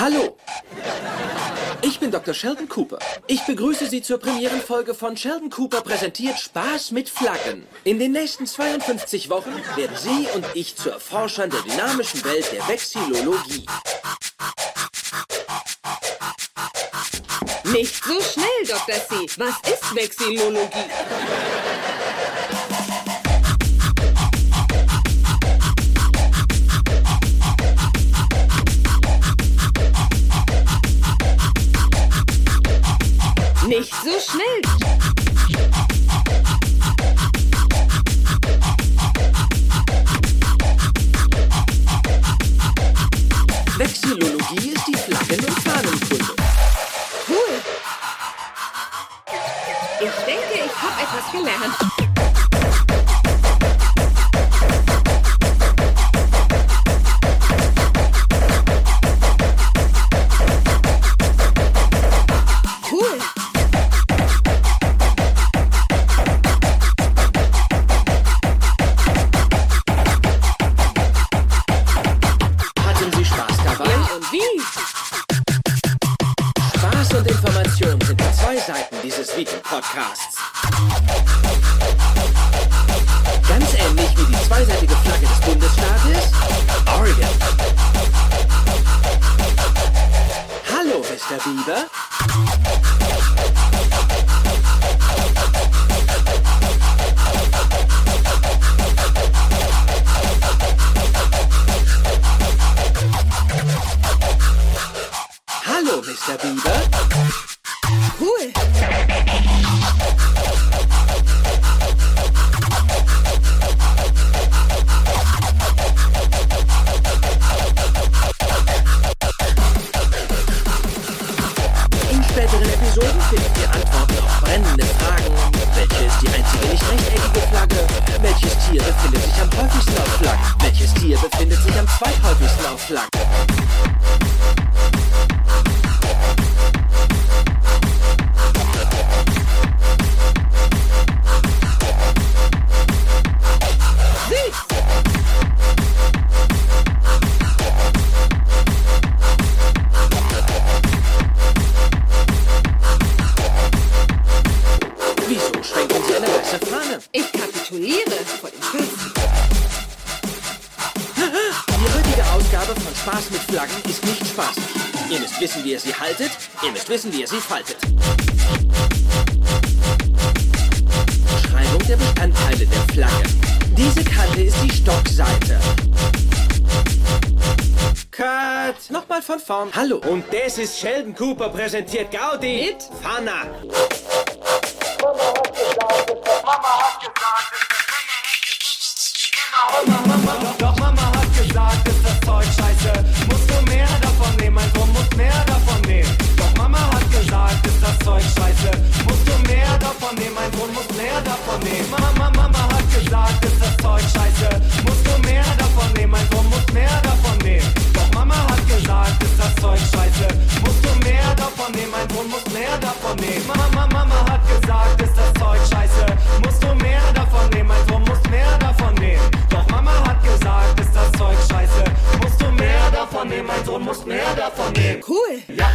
Hallo! Ich bin Dr. Sheldon Cooper. Ich begrüße Sie zur Premierenfolge von Sheldon Cooper präsentiert Spaß mit Flaggen. In den nächsten 52 Wochen werden Sie und ich zu Erforschern der dynamischen Welt der Vexillologie. Nicht so schnell, Dr. C. Was ist Vexillologie? Etwas gelernt. Cool. Hatten Sie Spaß und Information Seiten dieses Videopodcasts. Ganz ähnlich wie die zweiseitige Flagge des Bundesstaates Oregon. Hallo, Mr. Bieber. Hallo, Mr. Bieber. Cool. In späteren Episoden findet ihr Antworten auf brennende Fragen. Welche ist die einzige nicht rechteckige Flagge? Welches Tier befindet sich am häufigsten auf Flaggen? Welches Tier befindet sich am zweithäufigsten auf Flaggen? Kapituliere vor dem. Die heutige Ausgabe von Spaß mit Flaggen ist nicht spaßig. Ihr müsst wissen, wie ihr sie haltet. Ihr müsst wissen, wie ihr sie faltet. Beschreibung der Bestandteile der Flagge. Diese Kante ist die Stockseite. Cut! Nochmal von vorn. Hallo. Und das ist Sheldon Cooper präsentiert Gaudi. Mit? Fana. Scheiße. Musst mehr davon nehmen. Cool. Ja,